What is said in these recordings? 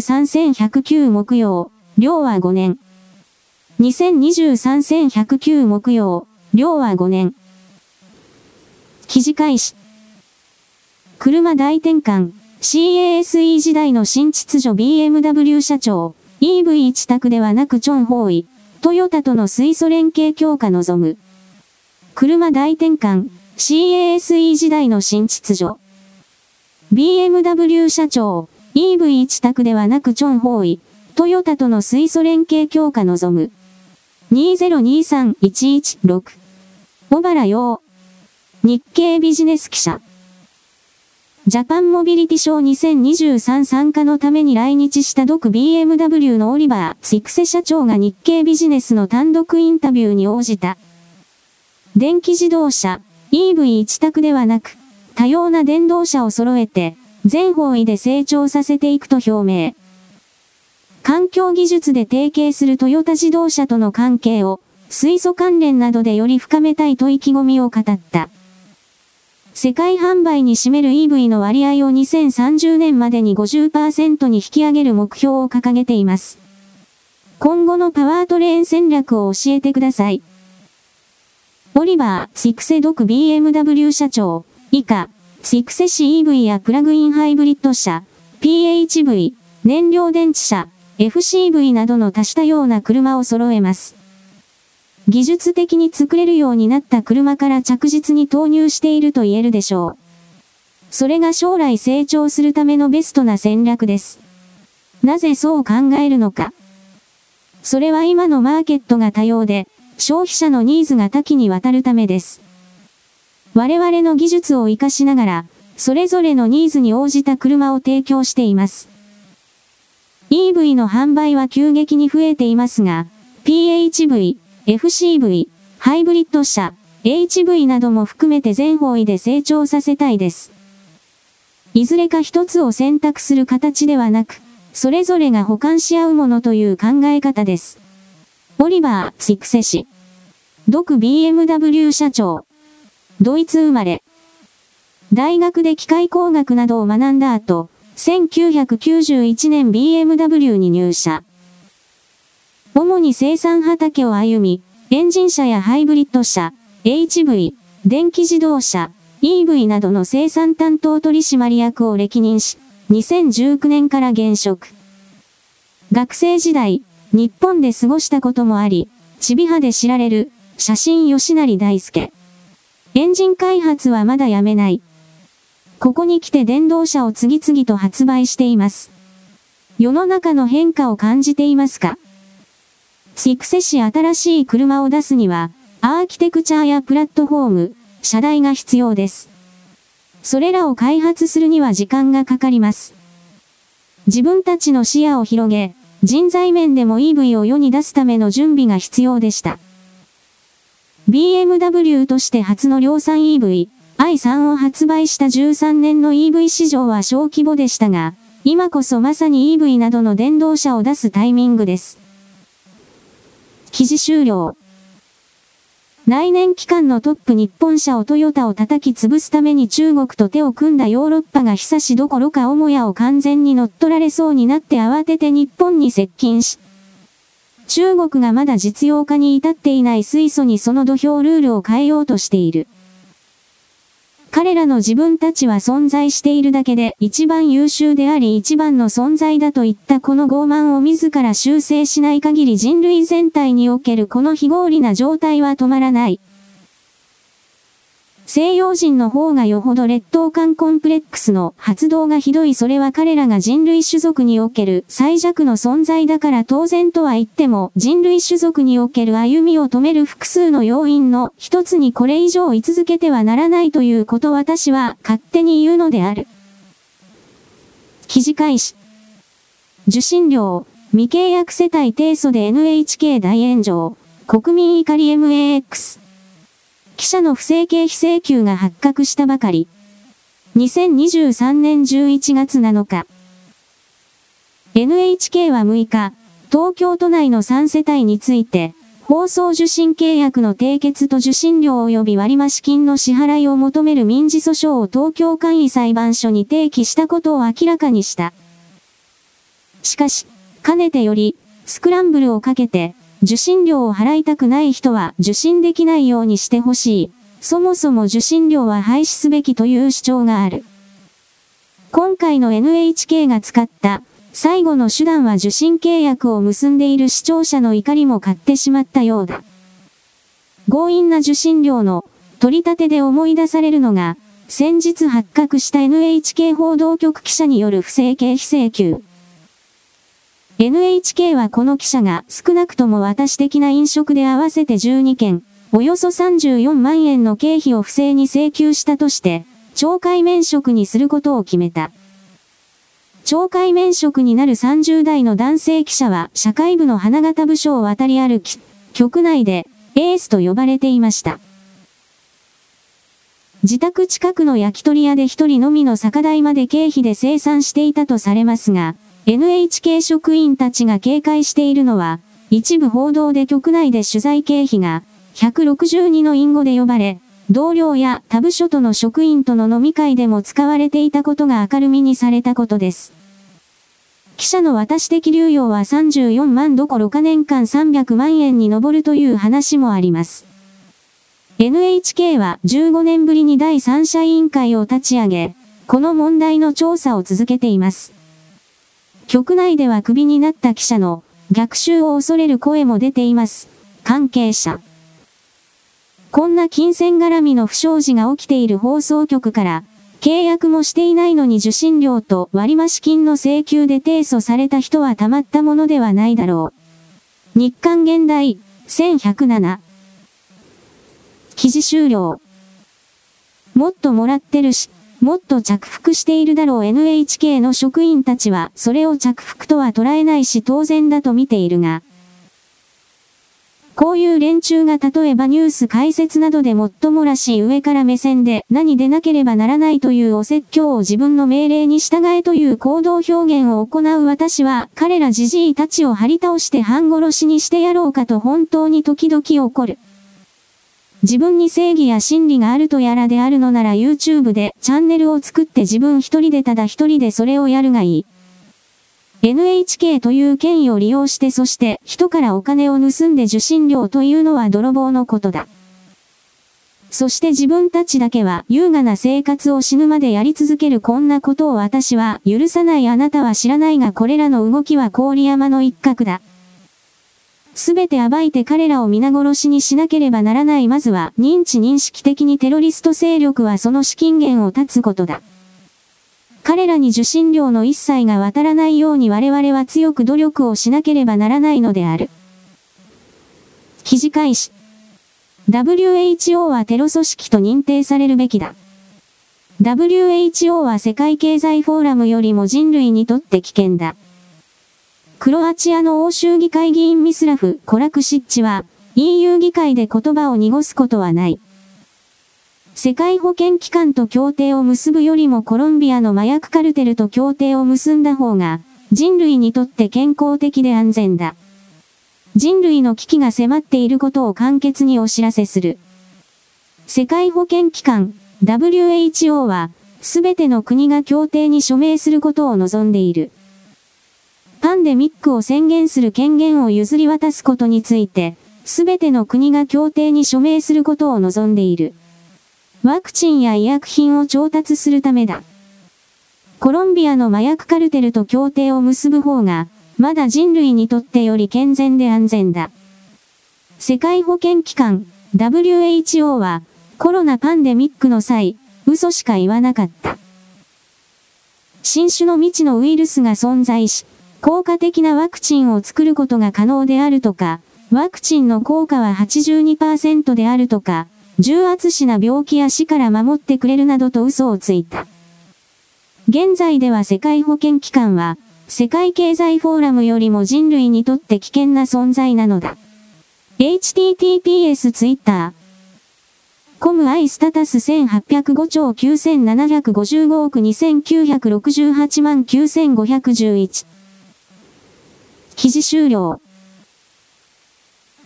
2023-1109木曜、量は5年。2023-1109木曜、量は5年。記事開始。車大転換、CASE 時代の新秩序 BMW 社長、EV 一択ではなくチョンホーイ、トヨタとの水素連携強化望む。車大転換、CASE 時代の新秩序。BMW 社長、EV 一択ではなくチョンホーイ、トヨタとの水素連携強化望む。2023116。小原洋。日経ビジネス記者。ジャパンモビリティショー2023参加のために来日した独 BMW のオリバー・シクセ社長が日経ビジネスの単独インタビューに応じた。電気自動車、EV 一択ではなく、多様な電動車を揃えて、全方位で成長させていくと表明。環境技術で提携するトヨタ自動車との関係を、水素関連などでより深めたいと意気込みを語った。世界販売に占める EV の割合を2030年までに50%に引き上げる目標を掲げています。今後のパワートレーン戦略を教えてください。オリバー、シクセドク BMW 社長、以下、シクセシ EV やプラグインハイブリッド車、PHV、燃料電池車、FCV などの多種多様な車を揃えます。技術的に作れるようになった車から着実に投入していると言えるでしょう。それが将来成長するためのベストな戦略です。なぜそう考えるのか。それは今のマーケットが多様で、消費者のニーズが多岐にわたるためです。我々の技術を活かしながら、それぞれのニーズに応じた車を提供しています。EV の販売は急激に増えていますが、PHV、FCV、ハイブリッド車、HV なども含めて全方位で成長させたいです。いずれか一つを選択する形ではなく、それぞれが補完し合うものという考え方です。オリバー・シクセ氏。独 BMW 社長。ドイツ生まれ。大学で機械工学などを学んだ後、1991年 BMW に入社。主に生産畑を歩み、エンジン車やハイブリッド車、HV、電気自動車、EV などの生産担当取締役を歴任し、2019年から現職。学生時代、日本で過ごしたこともあり、ちびはで知られる、写真吉成大輔。エンジン開発はまだやめない。ここに来て電動車を次々と発売しています。世の中の変化を感じていますか？シクセし新しい車を出すには、アーキテクチャーやプラットフォーム、車台が必要です。それらを開発するには時間がかかります。自分たちの視野を広げ、人材面でも EV を世に出すための準備が必要でした。BMW として初の量産 EV、i3 を発売した13年の EV 市場は小規模でしたが、今こそまさに EV などの電動車を出すタイミングです。記事終了。来年期間のトップ日本車をトヨタを叩き潰すために中国と手を組んだヨーロッパが久しどころか母屋を完全に乗っ取られそうになって慌てて日本に接近し、中国がまだ実用化に至っていない水素にその土俵ルールを変えようとしている。彼らの自分たちは存在しているだけで一番優秀であり一番の存在だといったこの傲慢を自ら修正しない限り人類全体におけるこの非合理な状態は止まらない。西洋人の方がよほど劣等感コンプレックスの発動がひどいそれは彼らが人類種族における最弱の存在だから当然とは言っても人類種族における歩みを止める複数の要因の一つにこれ以上居続けてはならないということ私は勝手に言うのである。記事開始。受信料、未契約世帯提訴で NHK 大炎上、国民怒り MAX。記者の不正経費請求が発覚したばかり。2023年11月7日。NHK は6日、東京都内の3世帯について、放送受信契約の締結と受信料及び割増金の支払いを求める民事訴訟を東京簡易裁判所に提起したことを明らかにした。しかし、かねてより、スクランブルをかけて、受信料を払いたくない人は受信できないようにしてほしい。そもそも受信料は廃止すべきという主張がある。今回の NHK が使った最後の手段は受信契約を結んでいる視聴者の怒りも買ってしまったようだ。強引な受信料の取り立てで思い出されるのが、先日発覚した NHK 報道局記者による不正経費請求。NHK はこの記者が少なくとも私的な飲食で合わせて12件、およそ34万円の経費を不正に請求したとして、懲戒免職にすることを決めた。懲戒免職になる30代の男性記者は社会部の花形部署を渡り歩き、局内でエースと呼ばれていました。自宅近くの焼き鳥屋で一人のみの酒代まで経費で生産していたとされますが、NHK 職員たちが警戒しているのは、一部報道で局内で取材経費が、162の隠語で呼ばれ、同僚や他部署との職員との飲み会でも使われていたことが明るみにされたことです。記者の私的流用は34万どころか年間300万円に上るという話もあります。NHK は15年ぶりに第三者委員会を立ち上げ、この問題の調査を続けています。局内ではクビになった記者の逆襲を恐れる声も出ています。関係者。こんな金銭絡みの不祥事が起きている放送局から、契約もしていないのに受信料と割増金の請求で提訴された人はたまったものではないだろう。日刊現代、1107。記事終了。もっともらってるし、もっと着服しているだろう NHK の職員たちはそれを着服とは捉えないし当然だと見ているが、こういう連中が例えばニュース解説などでもっともらしい上から目線で何でなければならないというお説教を自分の命令に従えという行動表現を行う私は彼らじじいたちを張り倒して半殺しにしてやろうかと本当に時々怒る。自分に正義や真理があるとやらであるのなら YouTube でチャンネルを作って自分一人でただ一人でそれをやるがいい。NHK という権威を利用してそして人からお金を盗んで受信料というのは泥棒のことだ。そして自分たちだけは優雅な生活を死ぬまでやり続けるこんなことを私は許さないあなたは知らないがこれらの動きは郡山の一角だ。すべて暴いて彼らを皆殺しにしなければならないまずは認知認識的にテロリスト勢力はその資金源を断つことだ。彼らに受信料の一切が渡らないように我々は強く努力をしなければならないのである。記事開始。WHO はテロ組織と認定されるべきだ。WHO は世界経済フォーラムよりも人類にとって危険だ。クロアチアの欧州議会議員ミスラフ・コラクシッチは、EU 議会で言葉を濁すことはない。世界保健機関と協定を結ぶよりもコロンビアの麻薬カルテルと協定を結んだ方が、人類にとって健康的で安全だ。人類の危機が迫っていることを簡潔にお知らせする。世界保健機関、WHO は、すべての国が協定に署名することを望んでいる。パンデミックを宣言する権限を譲り渡すことについて、すべての国が協定に署名することを望んでいる。ワクチンや医薬品を調達するためだ。コロンビアの麻薬カルテルと協定を結ぶ方が、まだ人類にとってより健全で安全だ。世界保健機関、WHO は、コロナパンデミックの際、嘘しか言わなかった。新種の未知のウイルスが存在し、効果的なワクチンを作ることが可能であるとか、ワクチンの効果は82%であるとか、重圧死な病気や死から守ってくれるなどと嘘をついた。現在では世界保健機関は、世界経済フォーラムよりも人類にとって危険な存在なのだ。https twitter コムアイスタタス1805兆9755億2968万9511記事終了。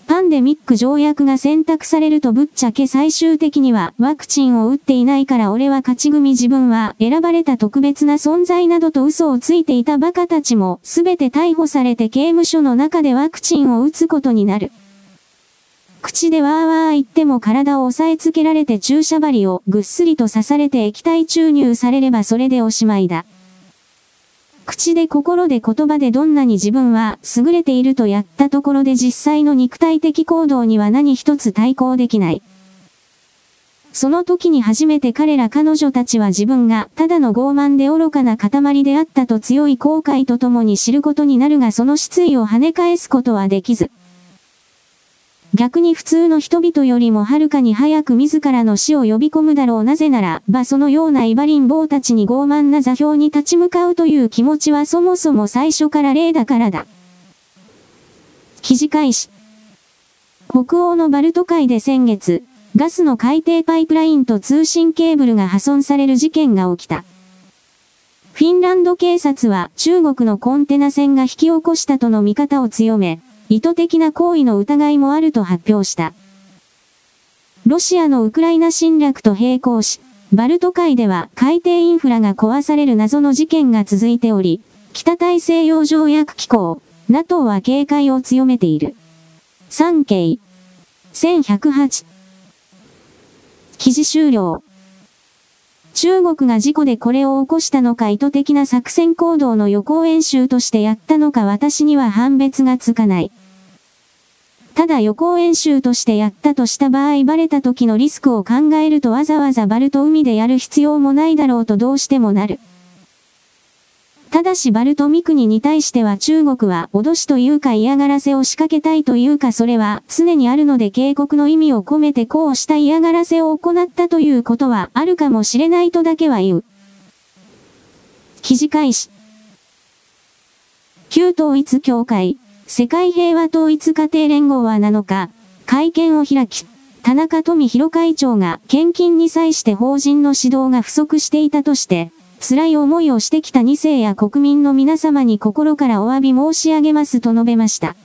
パンデミック条約が選択されるとぶっちゃけ最終的にはワクチンを打っていないから俺は勝ち組自分は選ばれた特別な存在などと嘘をついていたバカたちもすべて逮捕されて刑務所の中でワクチンを打つことになる。口でわーわー言っても体を押さえつけられて注射針をぐっすりと刺されて液体注入されればそれでおしまいだ。口で心で言葉でどんなに自分は優れているとやったところで実際の肉体的行動には何一つ対抗できない。その時に初めて彼ら彼女たちは自分がただの傲慢で愚かな塊であったと強い後悔とともに知ることになるがその失意を跳ね返すことはできず。逆に普通の人々よりもはるかに早く自らの死を呼び込むだろうなぜならばそのようなイバリン坊たちに傲慢な座標に立ち向かうという気持ちはそもそも最初から例だからだ。記事開始。北欧のバルト海で先月、ガスの海底パイプラインと通信ケーブルが破損される事件が起きた。フィンランド警察は中国のコンテナ船が引き起こしたとの見方を強め、意図的な行為の疑いもあると発表した。ロシアのウクライナ侵略と並行し、バルト海では海底インフラが壊される謎の事件が続いており、北大西洋条約機構、NATO は警戒を強めている。3系。1108。記事終了。中国が事故でこれを起こしたのか意図的な作戦行動の予行演習としてやったのか私には判別がつかない。ただ予行演習としてやったとした場合バレた時のリスクを考えるとわざわざバルト海でやる必要もないだろうとどうしてもなる。ただしバルト三国に対しては中国は脅しというか嫌がらせを仕掛けたいというかそれは常にあるので警告の意味を込めてこうした嫌がらせを行ったということはあるかもしれないとだけは言う。記事開始。旧統一協会、世界平和統一家庭連合は7日、会見を開き、田中富弘会長が献金に際して法人の指導が不足していたとして、辛い思いをしてきた2世や国民の皆様に心からお詫び申し上げますと述べました。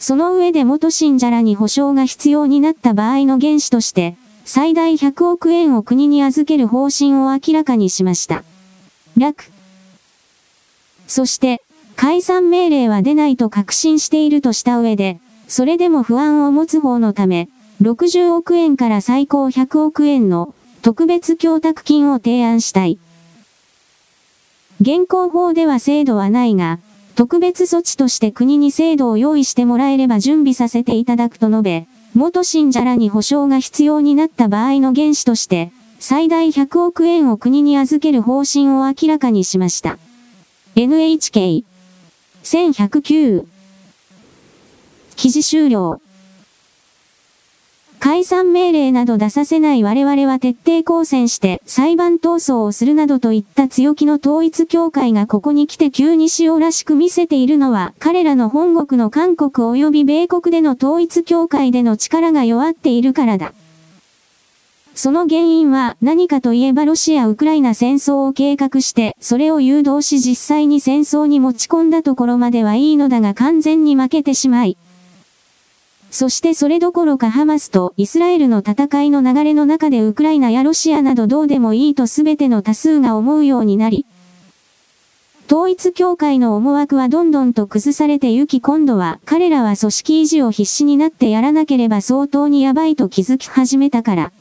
その上で元信者らに保証が必要になった場合の原資として、最大100億円を国に預ける方針を明らかにしました。略。そして、解散命令は出ないと確信しているとした上で、それでも不安を持つ方のため、60億円から最高100億円の特別供託金を提案したい。現行法では制度はないが、特別措置として国に制度を用意してもらえれば準備させていただくと述べ、元信者らに保証が必要になった場合の原資として、最大100億円を国に預ける方針を明らかにしました。NHK 1109記事終了解散命令など出させない我々は徹底抗戦して裁判闘争をするなどといった強気の統一協会がここに来て急に塩らしく見せているのは彼らの本国の韓国及び米国での統一協会での力が弱っているからだ。その原因は何かといえばロシア・ウクライナ戦争を計画して、それを誘導し実際に戦争に持ち込んだところまではいいのだが完全に負けてしまい、そしてそれどころかハマスとイスラエルの戦いの流れの中でウクライナやロシアなどどうでもいいと全ての多数が思うようになり、統一協会の思惑はどんどんと崩されてゆき今度は彼らは組織維持を必死になってやらなければ相当にやばいと気づき始めたから。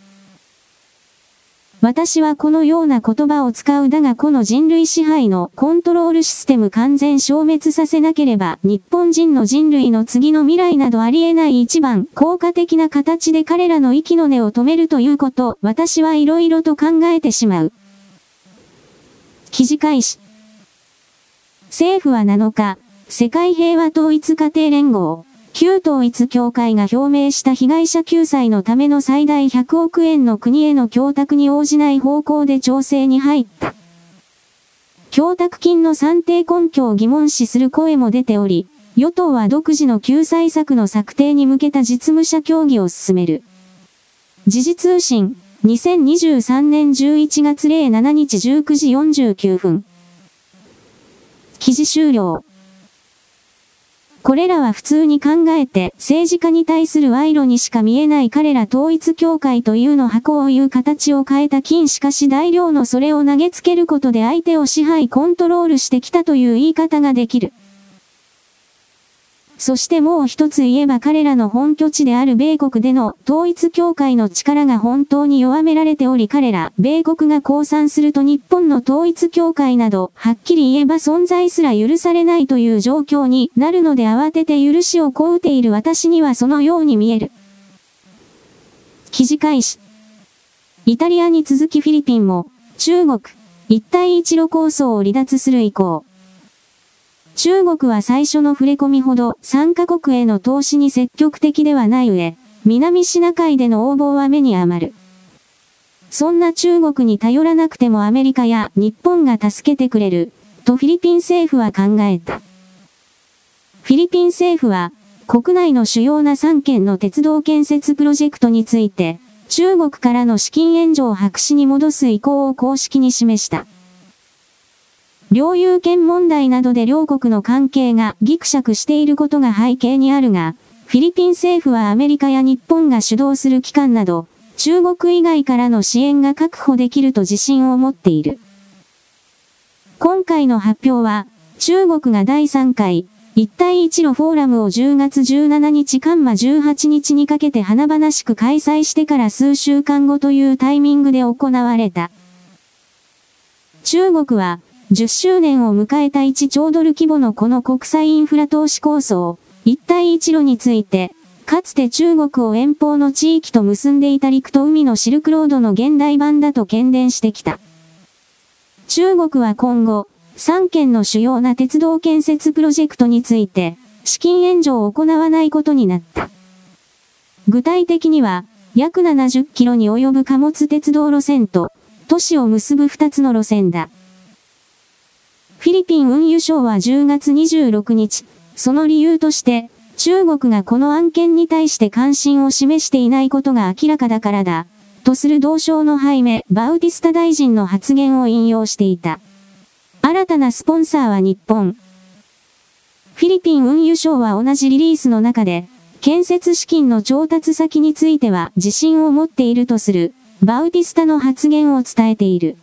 私はこのような言葉を使うだがこの人類支配のコントロールシステム完全消滅させなければ日本人の人類の次の未来などありえない一番効果的な形で彼らの息の根を止めるということ、私はいろいろと考えてしまう。記事開始。政府は7日、世界平和統一家庭連合、旧統一協会が表明した被害者救済のための最大100億円の国への供託に応じない方向で調整に入った。供託金の算定根拠を疑問視する声も出ており、与党は独自の救済策の策定に向けた実務者協議を進める。時事通信、2023年11月07日19時49分。記事終了。これらは普通に考えて政治家に対する賄賂にしか見えない彼ら統一協会というの箱をいう形を変えた金しかし大量のそれを投げつけることで相手を支配コントロールしてきたという言い方ができる。そしてもう一つ言えば彼らの本拠地である米国での統一教会の力が本当に弱められており彼ら、米国が降参すると日本の統一教会など、はっきり言えば存在すら許されないという状況になるので慌てて許しを請うている私にはそのように見える。記事開始。イタリアに続きフィリピンも、中国、一帯一路構想を離脱する意向。中国は最初の触れ込みほど3カ国への投資に積極的ではない上、南シナ海での応募は目に余る。そんな中国に頼らなくてもアメリカや日本が助けてくれる、とフィリピン政府は考えた。フィリピン政府は、国内の主要な3県の鉄道建設プロジェクトについて、中国からの資金援助を白紙に戻す意向を公式に示した。領有権問題などで両国の関係がギクシャクしていることが背景にあるが、フィリピン政府はアメリカや日本が主導する機関など、中国以外からの支援が確保できると自信を持っている。今回の発表は、中国が第3回、一帯一路フォーラムを10月17日間馬18日にかけて華々しく開催してから数週間後というタイミングで行われた。中国は、10周年を迎えた1兆ドル規模のこの国際インフラ投資構想、一帯一路について、かつて中国を遠方の地域と結んでいた陸と海のシルクロードの現代版だと喧伝してきた。中国は今後、3件の主要な鉄道建設プロジェクトについて、資金援助を行わないことになった。具体的には、約70キロに及ぶ貨物鉄道路線と、都市を結ぶ2つの路線だ。フィリピン運輸省は10月26日、その理由として、中国がこの案件に対して関心を示していないことが明らかだからだ、とする同省のハイメ・バウティスタ大臣の発言を引用していた。新たなスポンサーは日本。フィリピン運輸省は同じリリースの中で、建設資金の調達先については自信を持っているとする、バウティスタの発言を伝えている。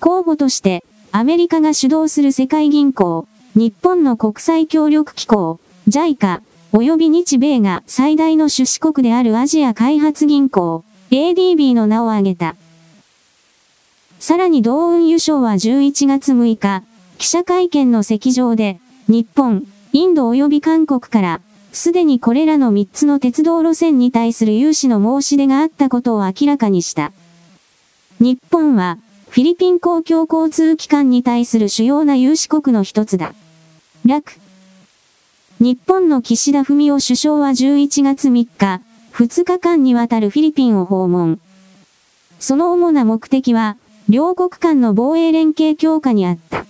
候補として、アメリカが主導する世界銀行、日本の国際協力機構、JICA、及び日米が最大の出資国であるアジア開発銀行、ADB の名を挙げた。さらに同運輸省は11月6日、記者会見の席上で、日本、インド及び韓国から、すでにこれらの3つの鉄道路線に対する融資の申し出があったことを明らかにした。日本は、フィリピン公共交通機関に対する主要な有志国の一つだ。楽。日本の岸田文雄首相は11月3日、2日間にわたるフィリピンを訪問。その主な目的は、両国間の防衛連携強化にあった。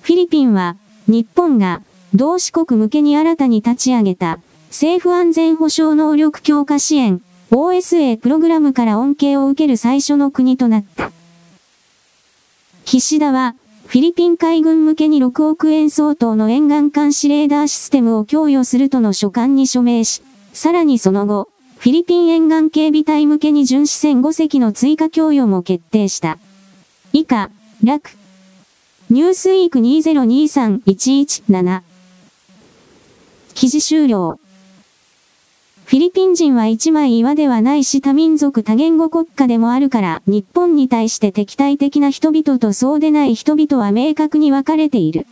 フィリピンは、日本が、同志国向けに新たに立ち上げた、政府安全保障能力強化支援、OSA プログラムから恩恵を受ける最初の国となった。岸田は、フィリピン海軍向けに6億円相当の沿岸監視レーダーシステムを供与するとの書簡に署名し、さらにその後、フィリピン沿岸警備隊向けに巡視船5隻の追加供与も決定した。以下、楽。ニュースウィーク2023117。記事終了。フィリピン人は一枚岩ではないし多民族多言語国家でもあるから、日本に対して敵対的な人々とそうでない人々は明確に分かれている。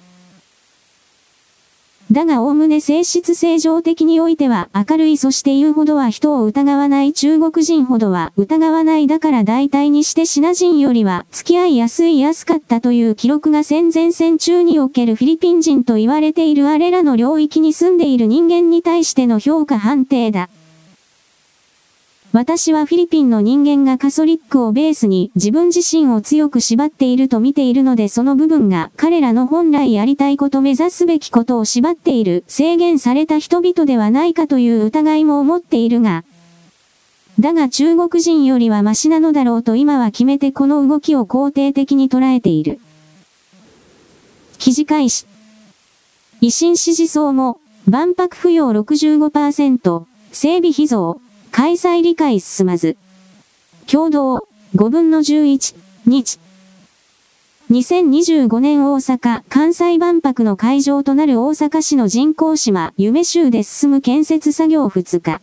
だがおおむね性質正常的においては明るいそして言うほどは人を疑わない中国人ほどは疑わないだから大体にしてシナ人よりは付き合いやすい安かったという記録が戦前戦中におけるフィリピン人と言われているあれらの領域に住んでいる人間に対しての評価判定だ。私はフィリピンの人間がカソリックをベースに自分自身を強く縛っていると見ているのでその部分が彼らの本来やりたいこと目指すべきことを縛っている制限された人々ではないかという疑いも思っているが、だが中国人よりはマシなのだろうと今は決めてこの動きを肯定的に捉えている。記事開始。維新支持層も、万博扶養65%、整備費増、開催理解進まず。共同、5分の11、日。2025年大阪・関西万博の会場となる大阪市の人工島、夢州で進む建設作業2日。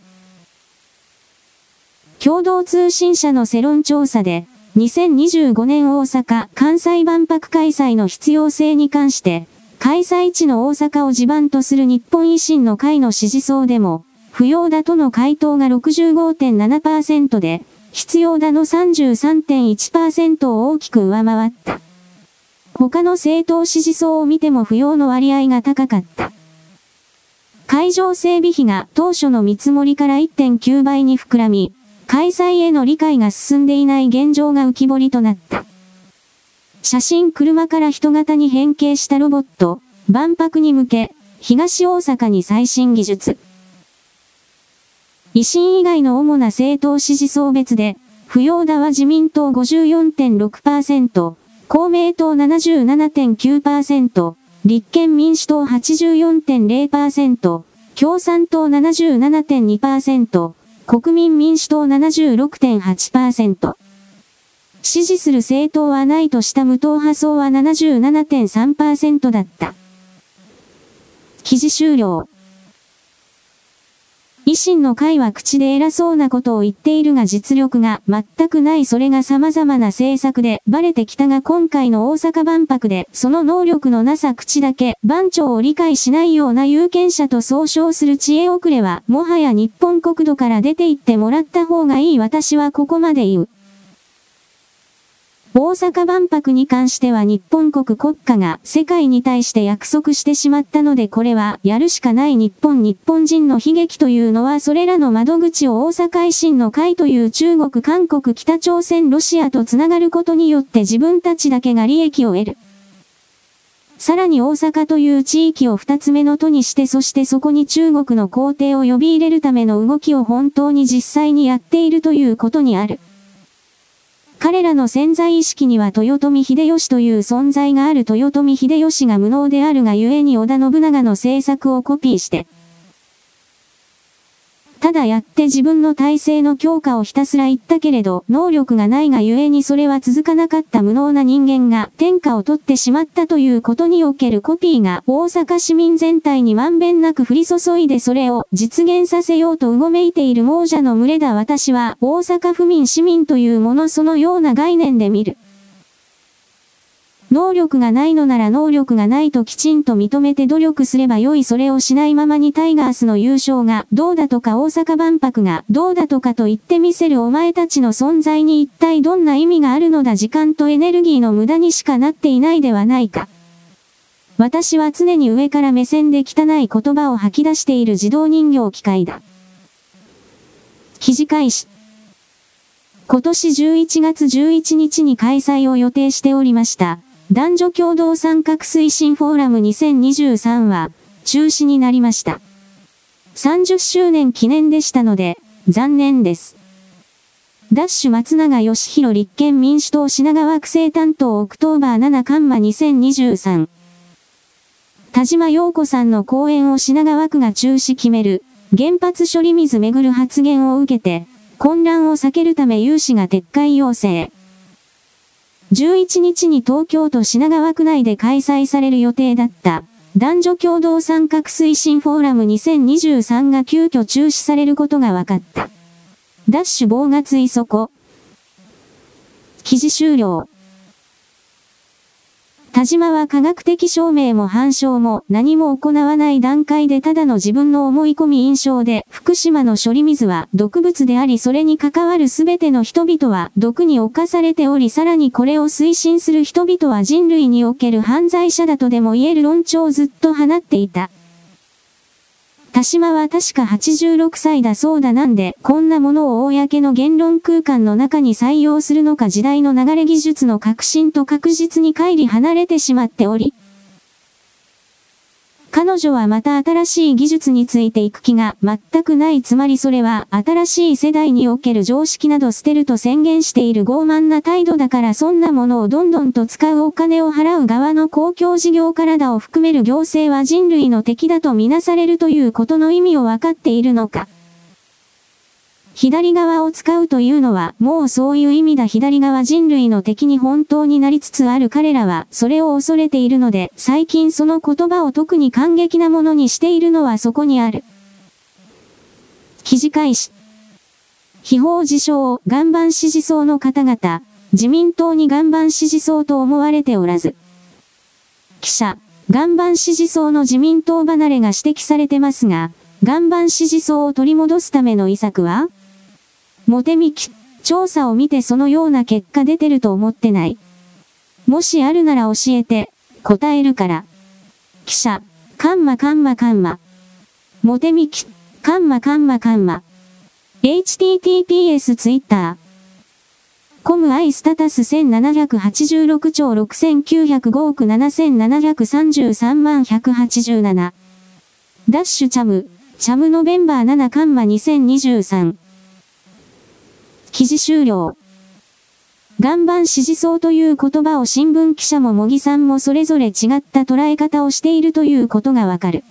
共同通信社の世論調査で、2025年大阪・関西万博開催の必要性に関して、開催地の大阪を地盤とする日本維新の会の支持層でも、不要だとの回答が65.7%で、必要だの33.1%を大きく上回った。他の政党支持層を見ても不要の割合が高かった。会場整備費が当初の見積もりから1.9倍に膨らみ、開催への理解が進んでいない現状が浮き彫りとなった。写真車から人型に変形したロボット、万博に向け、東大阪に最新技術。維新以外の主な政党支持層別で、不要だは自民党54.6%、公明党77.9%、立憲民主党84.0%、共産党77.2%、国民民主党76.8%。支持する政党はないとした無党派層は77.3%だった。記事終了。維新の会は口で偉そうなことを言っているが実力が全くないそれが様々な政策でバレてきたが今回の大阪万博でその能力のなさ口だけ番長を理解しないような有権者と総称する知恵遅れはもはや日本国土から出て行ってもらった方がいい私はここまで言う。大阪万博に関しては日本国国家が世界に対して約束してしまったのでこれはやるしかない日本日本人の悲劇というのはそれらの窓口を大阪維新の会という中国韓国北朝鮮ロシアとつながることによって自分たちだけが利益を得る。さらに大阪という地域を二つ目の都にしてそしてそこに中国の皇帝を呼び入れるための動きを本当に実際にやっているということにある。彼らの潜在意識には豊臣秀吉という存在がある豊臣秀吉が無能であるがゆえに織田信長の政策をコピーして、ただやって自分の体制の強化をひたすら言ったけれど、能力がないがゆえにそれは続かなかった無能な人間が天下を取ってしまったということにおけるコピーが大阪市民全体にまんべんなく降り注いでそれを実現させようとうごめいている亡者の群れだ私は大阪府民市民というものそのような概念で見る。能力がないのなら能力がないときちんと認めて努力すればよいそれをしないままにタイガースの優勝がどうだとか大阪万博がどうだとかと言ってみせるお前たちの存在に一体どんな意味があるのだ時間とエネルギーの無駄にしかなっていないではないか。私は常に上から目線で汚い言葉を吐き出している自動人形機械だ。記事開始。今年11月11日に開催を予定しておりました。男女共同参画推進フォーラム2023は中止になりました。30周年記念でしたので、残念です。ダッシュ松永義弘立憲民主党品川区政担当 October 7カンマ2023。田島陽子さんの講演を品川区が中止決める、原発処理水めぐる発言を受けて、混乱を避けるため有志が撤回要請。11日に東京都品川区内で開催される予定だった男女共同参画推進フォーラム2023が急遽中止されることが分かった。ダッシュ棒がついそこ。記事終了。田島は科学的証明も反証も何も行わない段階でただの自分の思い込み印象で福島の処理水は毒物でありそれに関わる全ての人々は毒に侵されておりさらにこれを推進する人々は人類における犯罪者だとでも言える論調をずっと放っていた。田島は確か86歳だそうだなんで、こんなものを公の言論空間の中に採用するのか時代の流れ技術の革新と確実に乖離離れてしまっており、彼女はまた新しい技術についていく気が全くないつまりそれは新しい世代における常識など捨てると宣言している傲慢な態度だからそんなものをどんどんと使うお金を払う側の公共事業からだを含める行政は人類の敵だとみなされるということの意味をわかっているのか。左側を使うというのは、もうそういう意味だ左側人類の敵に本当になりつつある彼らは、それを恐れているので、最近その言葉を特に感激なものにしているのはそこにある。記事開始。非法自称、岩盤支持層の方々、自民党に岩盤支持層と思われておらず。記者、岩盤支持層の自民党離れが指摘されてますが、岩盤支持層を取り戻すための遺策は？モテミキ、調査を見てそのような結果出てると思ってない。もしあるなら教えて、答えるから。記者、カンマカンマカンマ。モテミキ、カンマカンマカンマ。https ツイッター。コムアイスタタス1786兆6905億7733万187。ダッシュチャム、チャムノベンバー7カンマ2023。記事終了。岩盤支持層という言葉を新聞記者も茂木さんもそれぞれ違った捉え方をしているということがわかる。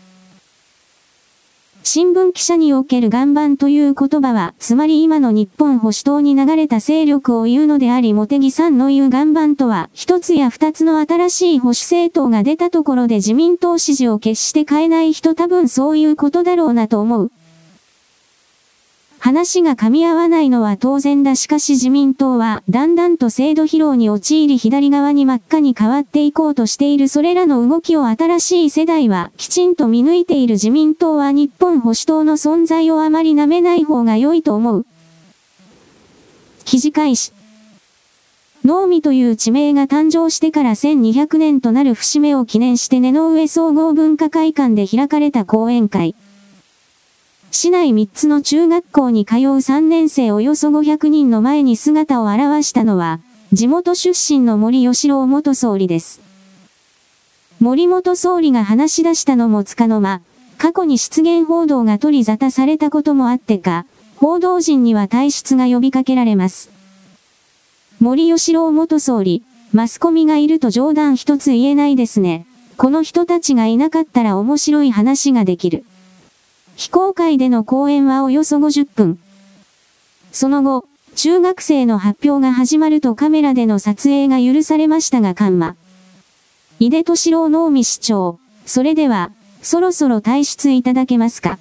新聞記者における岩盤という言葉は、つまり今の日本保守党に流れた勢力を言うのであり、茂木さんの言う岩盤とは、一つや二つの新しい保守政党が出たところで自民党支持を決して変えない人多分そういうことだろうなと思う。話が噛み合わないのは当然だしかし自民党はだんだんと制度疲労に陥り左側に真っ赤に変わっていこうとしているそれらの動きを新しい世代はきちんと見抜いている自民党は日本保守党の存在をあまり舐めない方が良いと思う。記事開始。能見という地名が誕生してから1200年となる節目を記念して根の上総合文化会館で開かれた講演会。市内3つの中学校に通う3年生およそ500人の前に姿を現したのは、地元出身の森喜朗元総理です。森元総理が話し出したのもつかの間、過去に失言報道が取り沙汰されたこともあってか、報道陣には退出が呼びかけられます。森喜朗元総理、マスコミがいると冗談一つ言えないですね。この人たちがいなかったら面白い話ができる。非公開での講演はおよそ50分。その後、中学生の発表が始まるとカメラでの撮影が許されましたが緩和。井出敏朗能美市長、それでは、そろそろ退出いただけますか。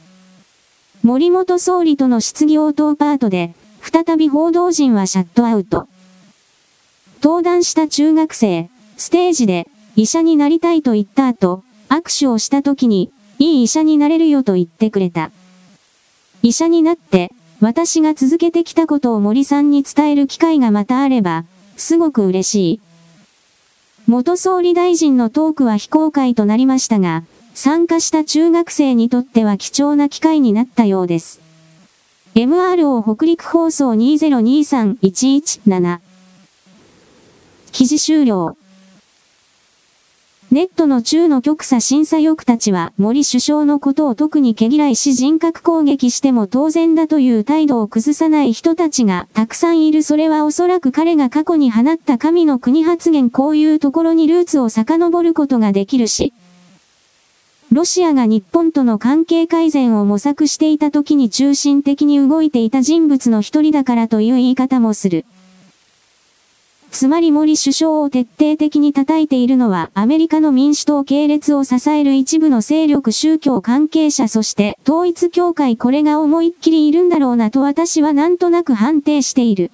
森元総理との質疑応答パートで、再び報道陣はシャットアウト。登壇した中学生、ステージで、医者になりたいと言った後、握手をした時に、いい医者になれるよと言ってくれた。医者になって、私が続けてきたことを森さんに伝える機会がまたあれば、すごく嬉しい。元総理大臣のトークは非公開となりましたが、参加した中学生にとっては貴重な機会になったようです。MRO 北陸放送2023117記事終了。ネットの中の極左審査欲たちは森首相のことを特に毛嫌いし人格攻撃しても当然だという態度を崩さない人たちがたくさんいるそれはおそらく彼が過去に放った神の国発言こういうところにルーツを遡ることができるし、ロシアが日本との関係改善を模索していた時に中心的に動いていた人物の一人だからという言い方もする。つまり森首相を徹底的に叩いているのはアメリカの民主党系列を支える一部の勢力宗教関係者そして統一協会これが思いっきりいるんだろうなと私はなんとなく判定している。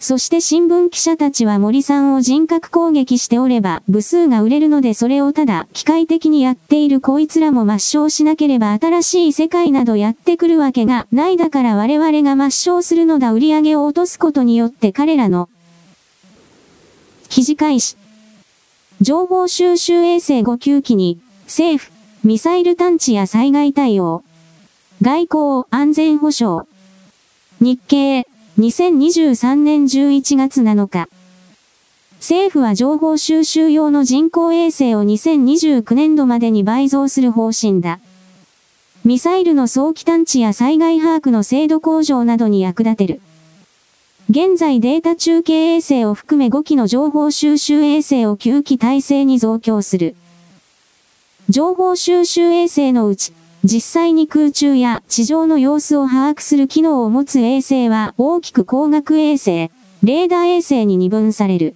そして新聞記者たちは森さんを人格攻撃しておれば部数が売れるのでそれをただ機械的にやっているこいつらも抹消しなければ新しい世界などやってくるわけがないだから我々が抹消するのだ売り上げを落とすことによって彼らの記事開始情報収集衛星5級機に政府ミサイル探知や災害対応外交安全保障日経2023年11月7日。政府は情報収集用の人工衛星を2029年度までに倍増する方針だ。ミサイルの早期探知や災害把握の精度向上などに役立てる。現在データ中継衛星を含め5機の情報収集衛星を9機体制に増強する。情報収集衛星のうち、実際に空中や地上の様子を把握する機能を持つ衛星は大きく光学衛星、レーダー衛星に二分される。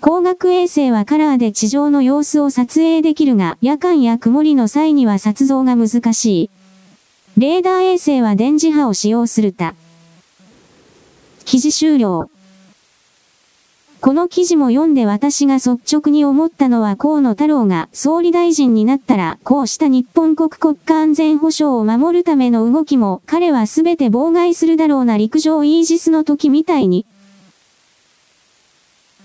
光学衛星はカラーで地上の様子を撮影できるが、夜間や曇りの際には撮像が難しい。レーダー衛星は電磁波を使用するた。記事終了。この記事も読んで私が率直に思ったのは河野太郎が総理大臣になったら、こうした日本国国家安全保障を守るための動きも彼は全て妨害するだろうな陸上イージスの時みたいに、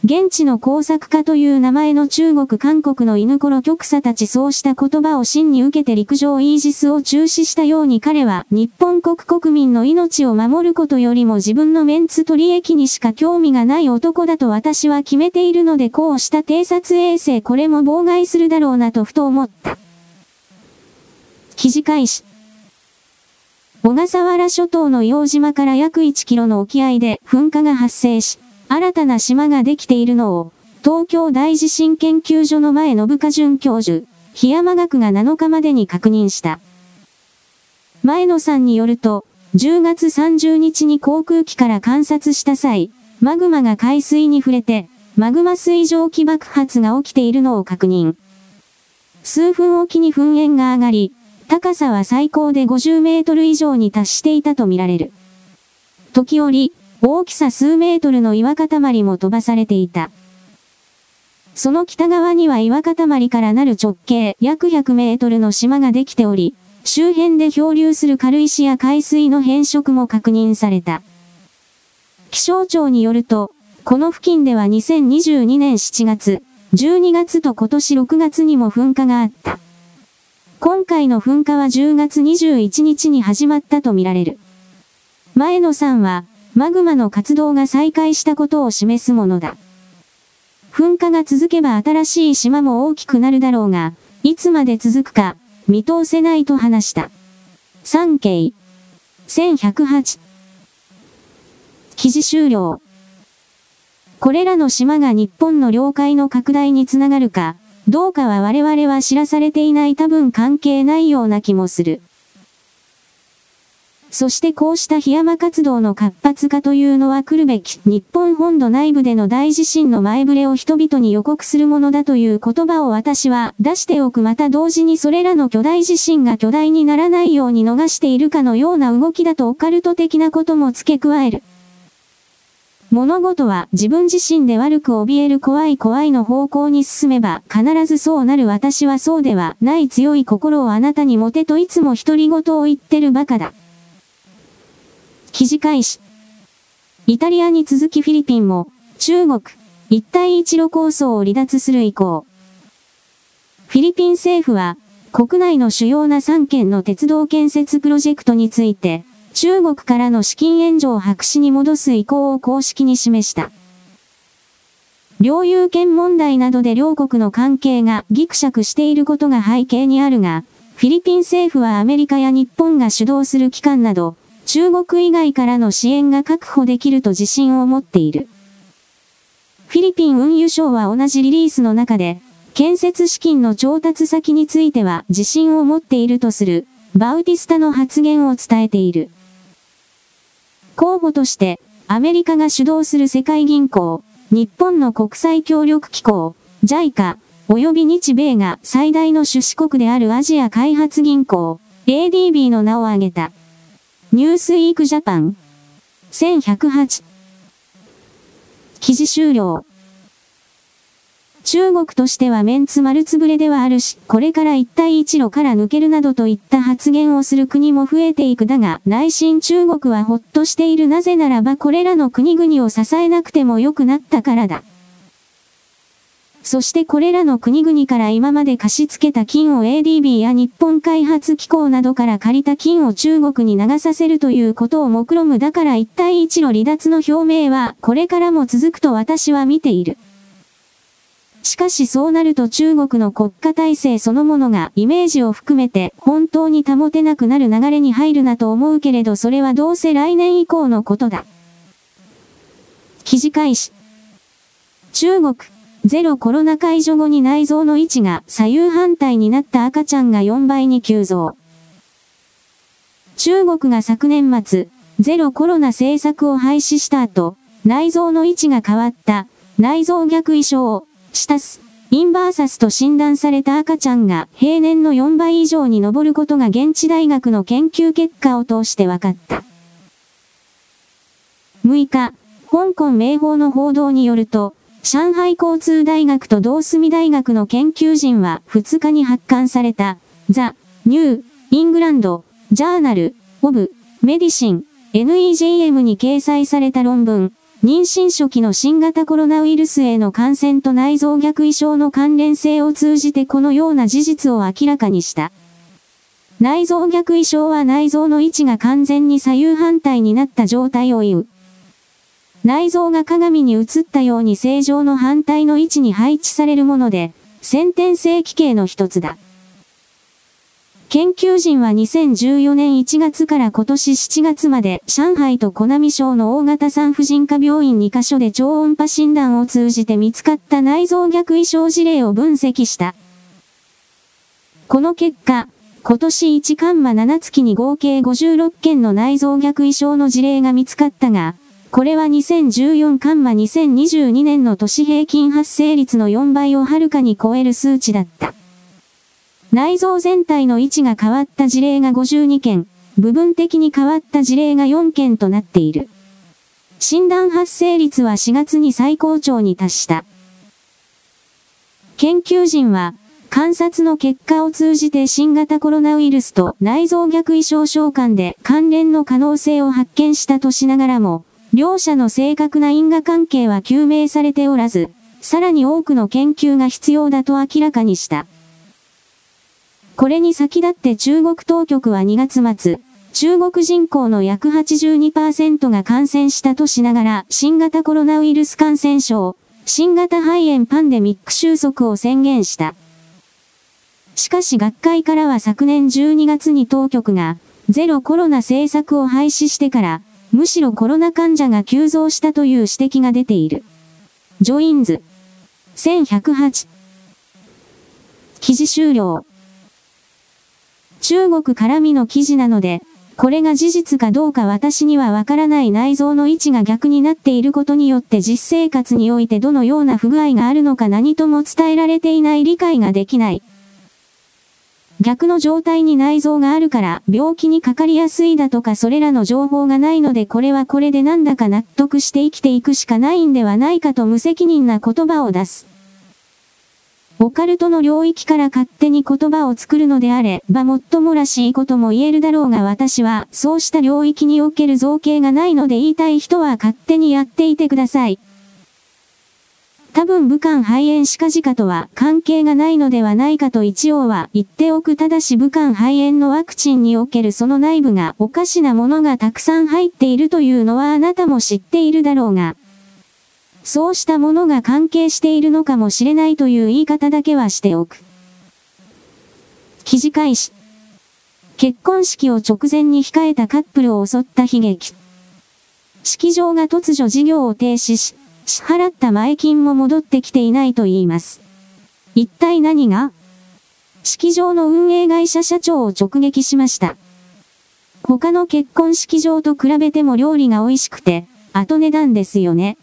現地の工作家という名前の中国韓国の犬頃局者たちそうした言葉を真に受けて陸上イージスを中止したように彼は日本国国民の命を守ることよりも自分のメンツ取り益にしか興味がない男だと私は決めているのでこうした偵察衛星これも妨害するだろうなとふと思った。記事開始。小笠原諸島の洋島から約1キロの沖合で噴火が発生し、新たな島ができているのを、東京大地震研究所の前信香准教授、檜山学が7日までに確認した。前野さんによると、10月30日に航空機から観察した際、マグマが海水に触れて、マグマ水蒸気爆発が起きているのを確認。数分おきに噴煙が上がり、高さは最高で50メートル以上に達していたとみられる。時折、大きさ数メートルの岩塊も飛ばされていた。その北側には岩塊からなる直径約100メートルの島ができており、周辺で漂流する軽石や海水の変色も確認された。気象庁によると、この付近では2022年7月、12月と今年6月にも噴火があった。今回の噴火は10月21日に始まったとみられる。前野さんは、マグマの活動が再開したことを示すものだ。噴火が続けば新しい島も大きくなるだろうが、いつまで続くか、見通せないと話した。3京。1108。記事終了。これらの島が日本の領海の拡大につながるか、どうかは我々は知らされていない多分関係ないような気もする。そしてこうした檜山活動の活発化というのは来るべき日本本土内部での大地震の前触れを人々に予告するものだという言葉を私は出しておくまた同時にそれらの巨大地震が巨大にならないように逃しているかのような動きだとオカルト的なことも付け加える。物事は自分自身で悪く怯える怖い怖いの方向に進めば必ずそうなる私はそうではない強い心をあなたに持てといつも独り言を言ってる馬鹿だ。記事開始。イタリアに続きフィリピンも、中国、一帯一路構想を離脱する意向。フィリピン政府は、国内の主要な3県の鉄道建設プロジェクトについて、中国からの資金援助を白紙に戻す意向を公式に示した。領有権問題などで両国の関係がギクシャクしていることが背景にあるが、フィリピン政府はアメリカや日本が主導する機関など、中国以外からの支援が確保できると自信を持っている。フィリピン運輸省は同じリリースの中で、建設資金の調達先については自信を持っているとする、バウティスタの発言を伝えている。候補として、アメリカが主導する世界銀行、日本の国際協力機構、JICA、及び日米が最大の出資国であるアジア開発銀行、ADB の名を挙げた。ニュースイークジャパン。1108。記事終了。中国としてはメンツ丸つぶれではあるし、これから一帯一路から抜けるなどといった発言をする国も増えていくだが、内心中国はほっとしているなぜならばこれらの国々を支えなくても良くなったからだ。そしてこれらの国々から今まで貸し付けた金を ADB や日本開発機構などから借りた金を中国に流させるということを目論むだから一帯一路離脱の表明はこれからも続くと私は見ている。しかしそうなると中国の国家体制そのものがイメージを含めて本当に保てなくなる流れに入るなと思うけれどそれはどうせ来年以降のことだ。記事開始。中国。ゼロコロナ解除後に内臓の位置が左右反対になった赤ちゃんが4倍に急増。中国が昨年末、ゼロコロナ政策を廃止した後、内臓の位置が変わった内臓逆移症、シタス、インバーサスと診断された赤ちゃんが平年の4倍以上に上ることが現地大学の研究結果を通して分かった。6日、香港名宝の報道によると、上海交通大学と同住大学の研究人は2日に発刊された、ザ・ニュー・イングランド・ジャーナル・オブ・メディシン、NEJM に掲載された論文、妊娠初期の新型コロナウイルスへの感染と内臓逆移症の関連性を通じてこのような事実を明らかにした。内臓逆移症は内臓の位置が完全に左右反対になった状態を言う。内臓が鏡に映ったように正常の反対の位置に配置されるもので、先天性奇形の一つだ。研究人は2014年1月から今年7月まで上海と湖南省の大型産婦人科病院2カ所で超音波診断を通じて見つかった内臓逆移症事例を分析した。この結果、今年1カンマ7月に合計56件の内臓逆移症の事例が見つかったが、これは2014カンマ2022年の都市平均発生率の4倍をはるかに超える数値だった。内臓全体の位置が変わった事例が52件、部分的に変わった事例が4件となっている。診断発生率は4月に最高潮に達した。研究人は、観察の結果を通じて新型コロナウイルスと内臓逆移症症間で関連の可能性を発見したとしながらも、両者の正確な因果関係は究明されておらず、さらに多くの研究が必要だと明らかにした。これに先立って中国当局は2月末、中国人口の約82%が感染したとしながら、新型コロナウイルス感染症、新型肺炎パンデミック収束を宣言した。しかし学会からは昨年12月に当局が、ゼロコロナ政策を廃止してから、むしろコロナ患者が急増したという指摘が出ている。ジョインズ。1108。記事終了。中国絡みの記事なので、これが事実かどうか私にはわからない内臓の位置が逆になっていることによって実生活においてどのような不具合があるのか何とも伝えられていない理解ができない。逆の状態に内臓があるから病気にかかりやすいだとかそれらの情報がないのでこれはこれでなんだか納得して生きていくしかないんではないかと無責任な言葉を出す。オカルトの領域から勝手に言葉を作るのであればもっともらしいことも言えるだろうが私はそうした領域における造形がないので言いたい人は勝手にやっていてください。多分武漢肺炎しかじかとは関係がないのではないかと一応は言っておくただし武漢肺炎のワクチンにおけるその内部がおかしなものがたくさん入っているというのはあなたも知っているだろうが、そうしたものが関係しているのかもしれないという言い方だけはしておく。記事開始。結婚式を直前に控えたカップルを襲った悲劇。式場が突如事業を停止し、支払った前金も戻ってきていないと言います。一体何が？式場の運営会社社長を直撃しました。他の結婚式場と比べても料理が美味しくて、後値段ですよね。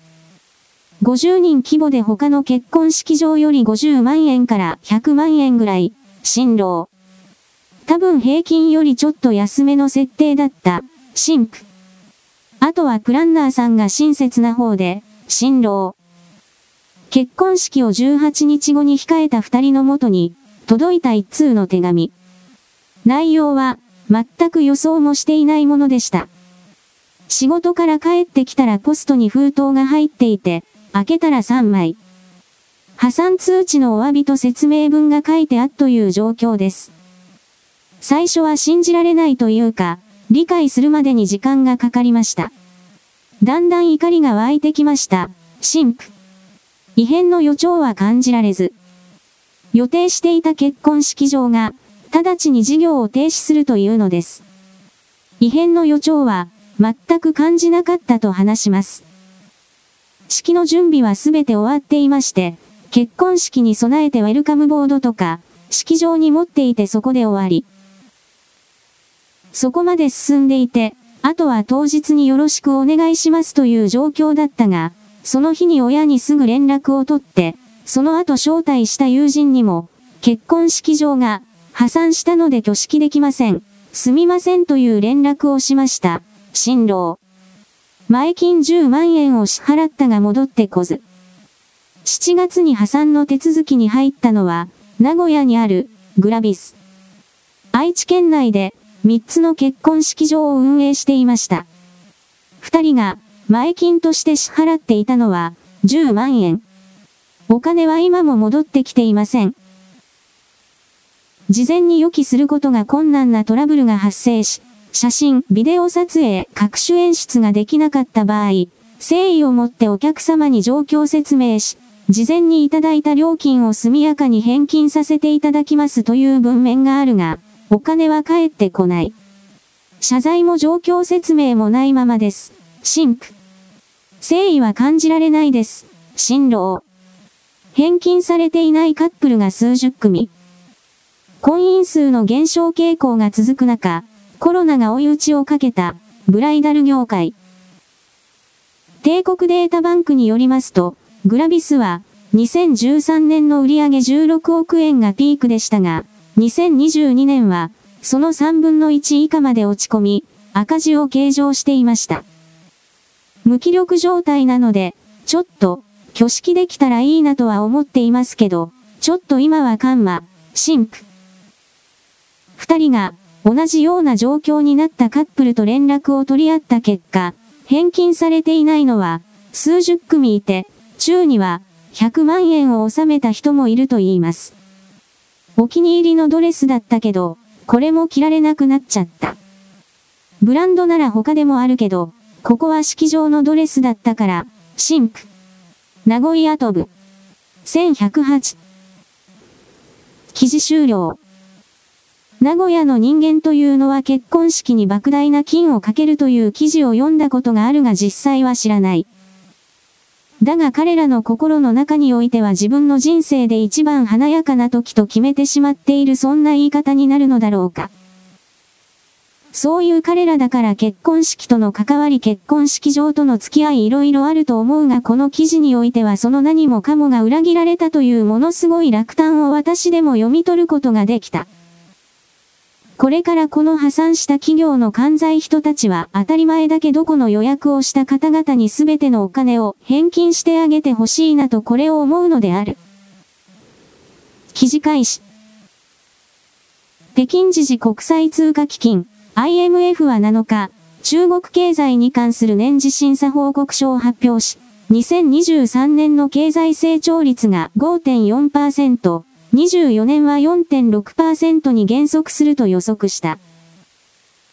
50人規模で他の結婚式場より50万円から100万円ぐらい、新郎。多分平均よりちょっと安めの設定だった、新婦。あとはプランナーさんが親切な方で、新郎。結婚式を18日後に控えた二人のもとに、届いた一通の手紙。内容は、全く予想もしていないものでした。仕事から帰ってきたらポストに封筒が入っていて、開けたら3枚。破産通知のお詫びと説明文が書いてあっという状況です。最初は信じられないというか、理解するまでに時間がかかりました。だんだん怒りが湧いてきました。神父。異変の予兆は感じられず。予定していた結婚式場が、直ちに事業を停止するというのです。異変の予兆は、全く感じなかったと話します。式の準備はすべて終わっていまして、結婚式に備えてウェルカムボードとか、式場に持っていてそこで終わり。そこまで進んでいて、あとは当日によろしくお願いしますという状況だったが、その日に親にすぐ連絡を取って、その後招待した友人にも、結婚式場が破産したので挙式できません。すみませんという連絡をしました。新郎。前金10万円を支払ったが戻ってこず。7月に破産の手続きに入ったのは、名古屋にある、グラビス。愛知県内で、3つの結婚式場を運営していました。2人が、前金として支払っていたのは、10万円。お金は今も戻ってきていません。事前に予期することが困難なトラブルが発生し、写真、ビデオ撮影、各種演出ができなかった場合、誠意を持ってお客様に状況説明し、事前にいただいた料金を速やかに返金させていただきますという文面があるが、お金は返ってこない。謝罪も状況説明もないままです。神父。誠意は感じられないです。新郎。返金されていないカップルが数十組。婚姻数の減少傾向が続く中、コロナが追い打ちをかけた、ブライダル業界。帝国データバンクによりますと、グラビスは、2013年の売上16億円がピークでしたが、2022年は、その3分の1以下まで落ち込み、赤字を計上していました。無気力状態なので、ちょっと、挙式できたらいいなとは思っていますけど、ちょっと今はカンマ、神父。二人が同じような状況になったカップルと連絡を取り合った結果、返金されていないのは数十組いて、中には100万円を納めた人もいると言います。お気に入りのドレスだったけど、これも着られなくなっちゃった。ブランドなら他でもあるけど、ここは式場のドレスだったから、神父。名古屋飛ぶ。1108。記事終了。名古屋の人間というのは結婚式に莫大な金をかけるという記事を読んだことがあるが実際は知らない。だが彼らの心の中においては自分の人生で一番華やかな時と決めてしまっているそんな言い方になるのだろうか。そういう彼らだから結婚式との関わり結婚式場との付き合い色々あると思うがこの記事においてはその何もかもが裏切られたというものすごい落胆を私でも読み取ることができた。これからこの破産した企業の関西人たちは当たり前だけどこの予約をした方々に全てのお金を返金してあげてほしいなとこれを思うのである。記事開始。北京時事国際通貨基金 IMF は7日、中国経済に関する年次審査報告書を発表し、2023年の経済成長率が5.4%、24年は4.6%に減速すると予測した。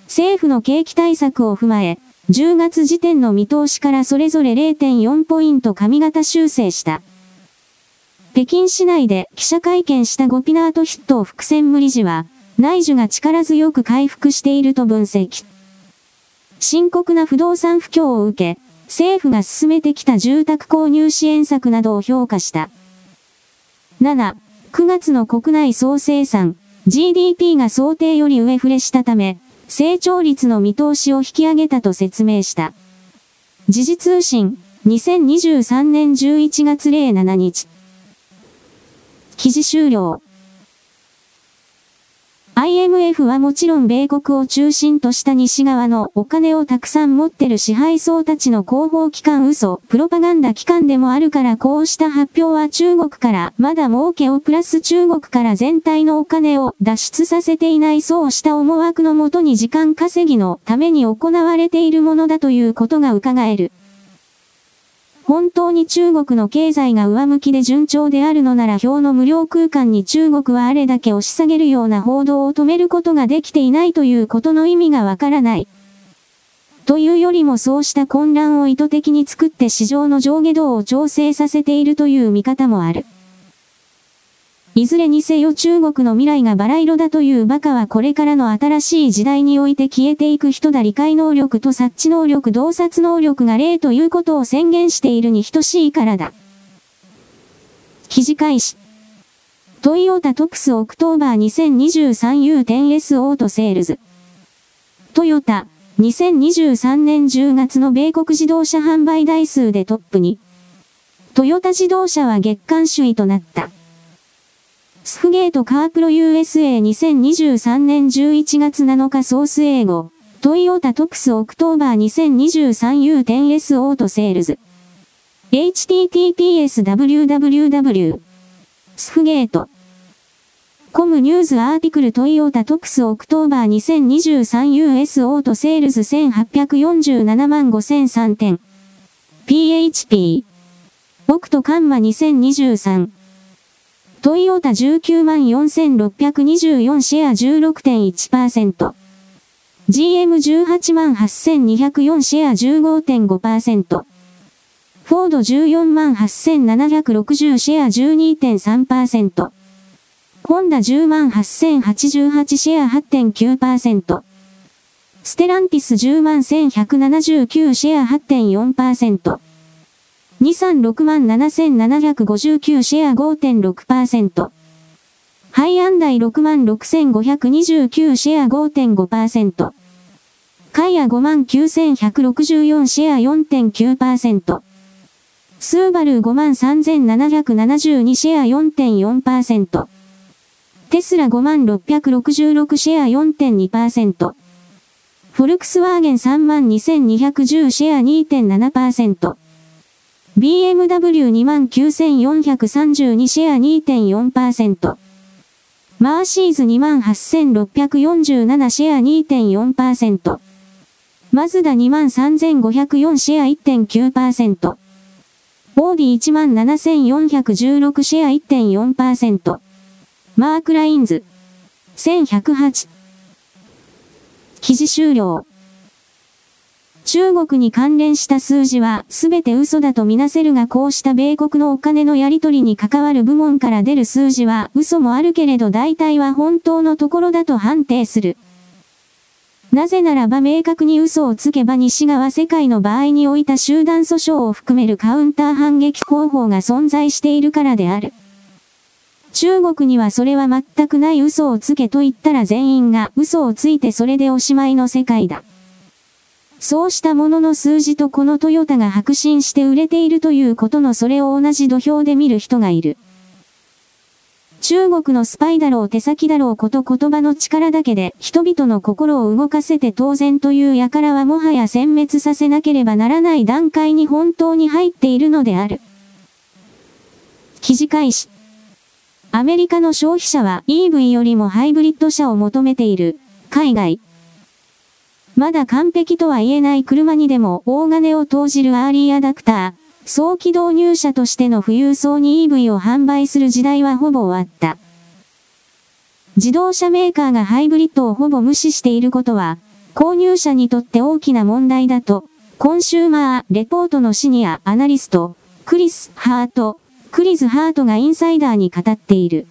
政府の景気対策を踏まえ、10月時点の見通しからそれぞれ0.4ポイント上型修正した。北京市内で記者会見したゴピナート筆頭副専務理事は、内需が力強く回復していると分析。深刻な不動産不況を受け、政府が進めてきた住宅購入支援策などを評価した。7、9月の国内総生産、GDP が想定より上振れしたため、成長率の見通しを引き上げたと説明した。時事通信、2023年11月07日。記事終了。IMF はもちろん米国を中心とした西側のお金をたくさん持ってる支配層たちの広報機関嘘、プロパガンダ機関でもあるからこうした発表は中国からまだ儲けをプラス中国から全体のお金を脱出させていないそうした思惑のもとに時間稼ぎのために行われているものだということが伺える。本当に中国の経済が上向きで順調であるのなら表の無料空間に中国はあれだけ押し下げるような報道を止めることができていないということの意味がわからない。というよりもそうした混乱を意図的に作って市場の上下動を調整させているという見方もある。いずれにせよ中国の未来がバラ色だという馬鹿はこれからの新しい時代において消えていく人だ理解能力と察知能力洞察能力が例ということを宣言しているに等しいからだ。記事開始。 Toyota Tops October 2023 US Auto Sales。トヨタ、2023年10月の米国自動車販売台数でトップに。トヨタ自動車は月間首位となった。 SFGate CarPro USA 2023 年11月7日ソース英語。 Toyota Tops October 2023 US Auto Sales。https www SFGate.com news article Toyota Tops October 2023 US Auto Sales 1847万5003点。PHP。 Oct カンマ2023。 Toyota 19万4624シェア16.1%。GM18 万8204シェア15.5%。フォード14万8760シェア12.3%。ホンダ10万8088シェア8.9%。ステランティス10万1179シェア8.4%。2 3 6万7759シェア5.6%。ハイアンダイ6万6529シェア5.5%。カイア5万9164シェア4.9%。スーバル5万3772シェア4.4%。テスラ5万666シェア4.2%。フォルクスワーゲン3万2210シェア2.7%。BMW29,432 シェア2.4%。マーシーズ28,647シェア2.4%。マズダ23,504シェア1.9%。オーディ17,416シェア1.4%。マークラインズ。1108。記事終了。中国に関連した数字はすべて嘘だとみなせるがこうした米国のお金のやり取りに関わる部門から出る数字は嘘もあるけれど大体は本当のところだと判定する。なぜならば明確に嘘をつけば西側世界の場合においた集団訴訟を含めるカウンター反撃方法が存在しているからである。中国にはそれは全くない嘘をつけと言ったら全員が嘘をついてそれでおしまいの世界だ。そうしたものの数字とこのトヨタが白信して売れているということのそれを同じ土俵で見る人がいる。中国のスパイだろう手先だろうこと言葉の力だけで人々の心を動かせて当然という輩はもはや殲滅させなければならない段階に本当に入っているのである。記事開始。アメリカの消費者は EV よりもハイブリッド車を求めている。海外。まだ完璧とは言えない車にでも大金を投じるアーリーアダプター。早期導入車としての富裕層に EV を販売する時代はほぼ終わった。自動車メーカーがハイブリッドをほぼ無視していることは、購入者にとって大きな問題だと、コンシューマーレポートのシニアアナリスト、クリス・ハート、クリズ・ハートがインサイダーに語っている。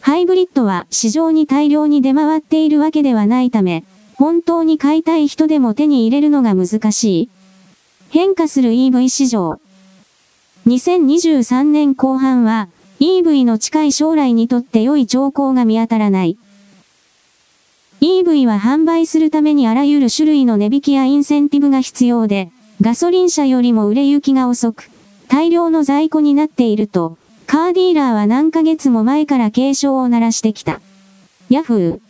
ハイブリッドは市場に大量に出回っているわけではないため、本当に買いたい人でも手に入れるのが難しい。変化する EV 市場。2023年後半は EV の近い将来にとって良い兆候が見当たらない。EV は販売するためにあらゆる種類の値引きやインセンティブが必要で、ガソリン車よりも売れ行きが遅く、大量の在庫になっていると、カーディーラーは何ヶ月も前から警鐘を鳴らしてきた。ヤフー。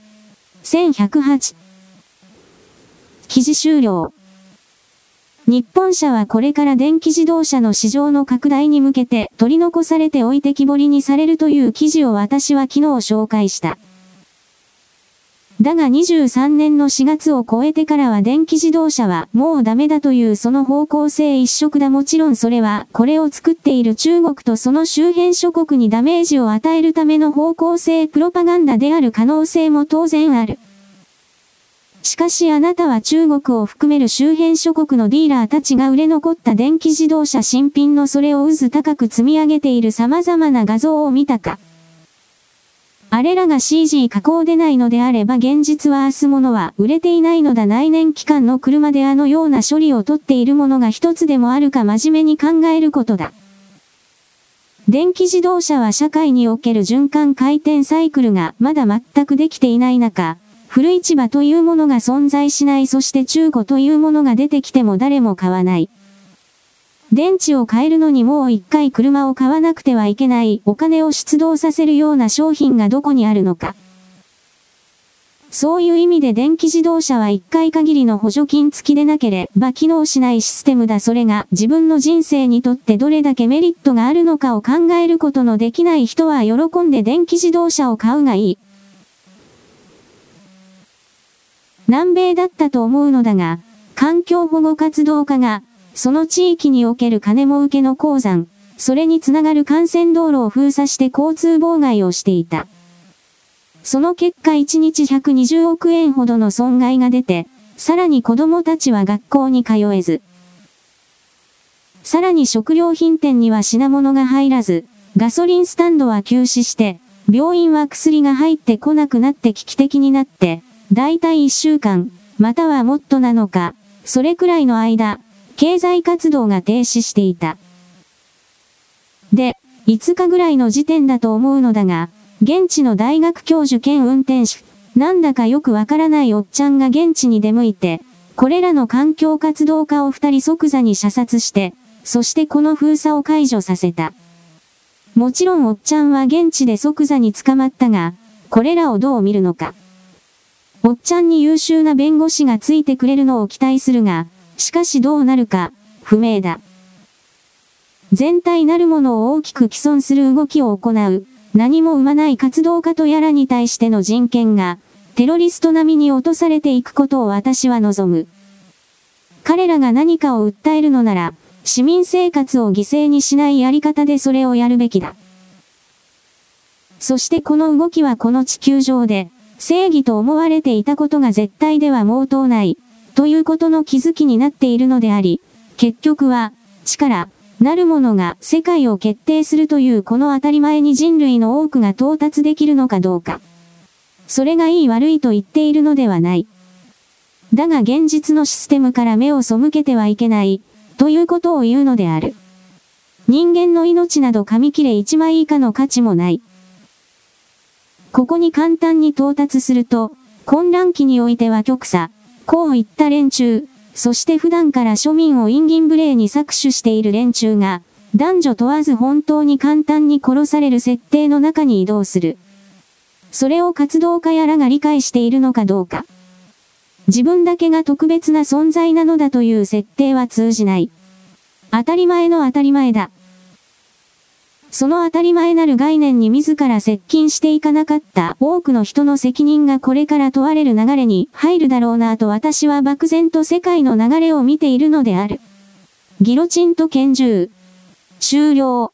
1108。記事終了。日本車はこれから電気自動車の市場の拡大に向けて取り残されて置いてきぼりにされるという記事を私は昨日紹介した。だが23年の4月を超えてからは電気自動車はもうダメだというその方向性一色だもちろんそれはこれを作っている中国とその周辺諸国にダメージを与えるための方向性プロパガンダである可能性も当然ある。しかしあなたは中国を含める周辺諸国のディーラーたちが売れ残った電気自動車新品のそれを渦高く積み上げている様々な画像を見たか。あれらが CG 加工でないのであれば現実は明日ものは売れていないのだ内燃機関の車であのような処理をとっているものが一つでもあるか真面目に考えることだ。電気自動車は社会における循環回転サイクルがまだ全くできていない中、古市場というものが存在しないそして中古というものが出てきても誰も買わない。電池を変えるのにもう一回車を買わなくてはいけないお金を出動させるような商品がどこにあるのか。そういう意味で電気自動車は一回限りの補助金付きでなければ機能しないシステムだそれが自分の人生にとってどれだけメリットがあるのかを考えることのできない人は喜んで電気自動車を買うがいい。南米だったと思うのだが、環境保護活動家がその地域における金儲けの鉱山、それにつながる幹線道路を封鎖して交通妨害をしていた。その結果1日120億円ほどの損害が出て、さらに子供たちは学校に通えず。さらに食料品店には品物が入らず、ガソリンスタンドは休止して、病院は薬が入ってこなくなって危機的になって、だいたい1週間、またはもっとなのか、それくらいの間、経済活動が停止していた。で、5日ぐらいの時点だと思うのだが、現地の大学教授兼運転手、なんだかよくわからないおっちゃんが現地に出向いて、これらの環境活動家を二人即座に射殺して、そしてこの封鎖を解除させた。もちろんおっちゃんは現地で即座に捕まったが、これらをどう見るのか。おっちゃんに優秀な弁護士がついてくれるのを期待するが、しかしどうなるか、不明だ。全体なるものを大きく既存する動きを行う、何も生まない活動家とやらに対しての人権が、テロリスト並みに落とされていくことを私は望む。彼らが何かを訴えるのなら、市民生活を犠牲にしないやり方でそれをやるべきだ。そしてこの動きはこの地球上で、正義と思われていたことが絶対では毛頭ない。ということの気づきになっているのであり、結局は、力、なるものが世界を決定するというこの当たり前に人類の多くが到達できるのかどうか。それがいい悪いと言っているのではない。だが現実のシステムから目を背けてはいけない、ということを言うのである。人間の命など紙切れ1枚以下の価値もない。ここに簡単に到達すると、混乱期においては極左、こういった連中、そして普段から庶民をインギン無礼に搾取している連中が、男女問わず本当に簡単に殺される設定の中に移動する。それを活動家やらが理解しているのかどうか。自分だけが特別な存在なのだという設定は通じない。当たり前の当たり前だ。その当たり前なる概念に自ら接近していかなかった多くの人の責任がこれから問われる流れに入るだろうなと私は漠然と世界の流れを見ているのである。ギロチンと拳銃。終了。